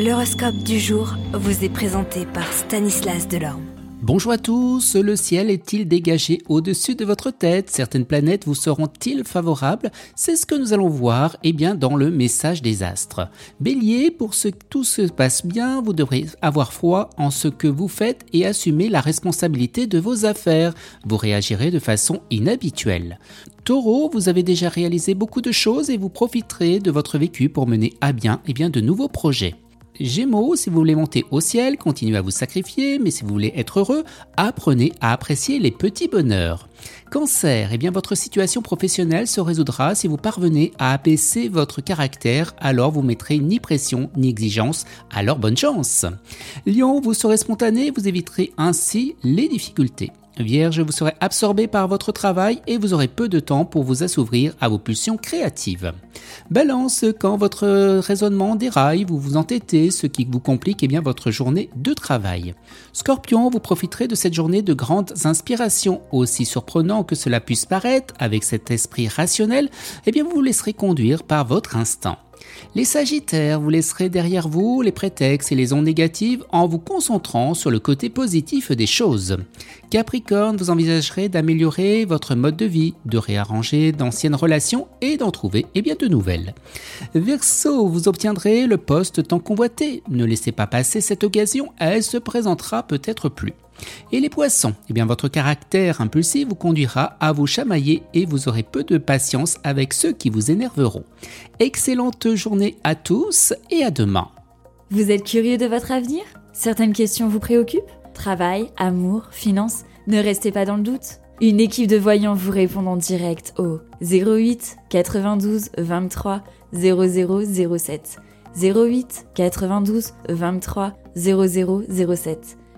L'horoscope du jour vous est présenté par Stanislas Delorme. Bonjour à tous, le ciel est-il dégagé au-dessus de votre tête? Certaines planètes vous seront-ils favorables? C'est ce que nous allons voir eh bien, dans le message des astres. Bélier, pour ce que tout se passe bien, vous devrez avoir froid en ce que vous faites et assumer la responsabilité de vos affaires. Vous réagirez de façon inhabituelle. Taureau, vous avez déjà réalisé beaucoup de choses et vous profiterez de votre vécu pour mener à bien, eh bien de nouveaux projets. Gémeaux, si vous voulez monter au ciel, continuez à vous sacrifier, mais si vous voulez être heureux, apprenez à apprécier les petits bonheurs. Cancer, eh bien votre situation professionnelle se résoudra si vous parvenez à abaisser votre caractère, alors vous mettrez ni pression ni exigence, alors bonne chance. Lion, vous serez spontané, vous éviterez ainsi les difficultés. Vierge, vous serez absorbé par votre travail et vous aurez peu de temps pour vous assouvir à vos pulsions créatives. Balance, quand votre raisonnement déraille, vous vous entêtez, ce qui vous complique eh bien, votre journée de travail. Scorpion, vous profiterez de cette journée de grandes inspirations, aussi surprenant que cela puisse paraître, avec cet esprit rationnel, eh bien vous vous laisserez conduire par votre instinct. Les Sagittaires, vous laisserez derrière vous les prétextes et les ondes négatives en vous concentrant sur le côté positif des choses. Capricorne, vous envisagerez d'améliorer votre mode de vie, de réarranger d'anciennes relations et d'en trouver et eh bien de nouvelles. Verseau, vous obtiendrez le poste tant convoité. Ne laissez pas passer cette occasion, elle se présentera peut-être plus. Et les poissons Eh bien, votre caractère impulsif vous conduira à vous chamailler et vous aurez peu de patience avec ceux qui vous énerveront. Excellente journée à tous et à demain. Vous êtes curieux de votre avenir? Certaines questions vous préoccupent? Travail, amour, finances? Ne restez pas dans le doute. Une équipe de voyants vous répond en direct au 08 92 23 0007. 08 92 23 0007.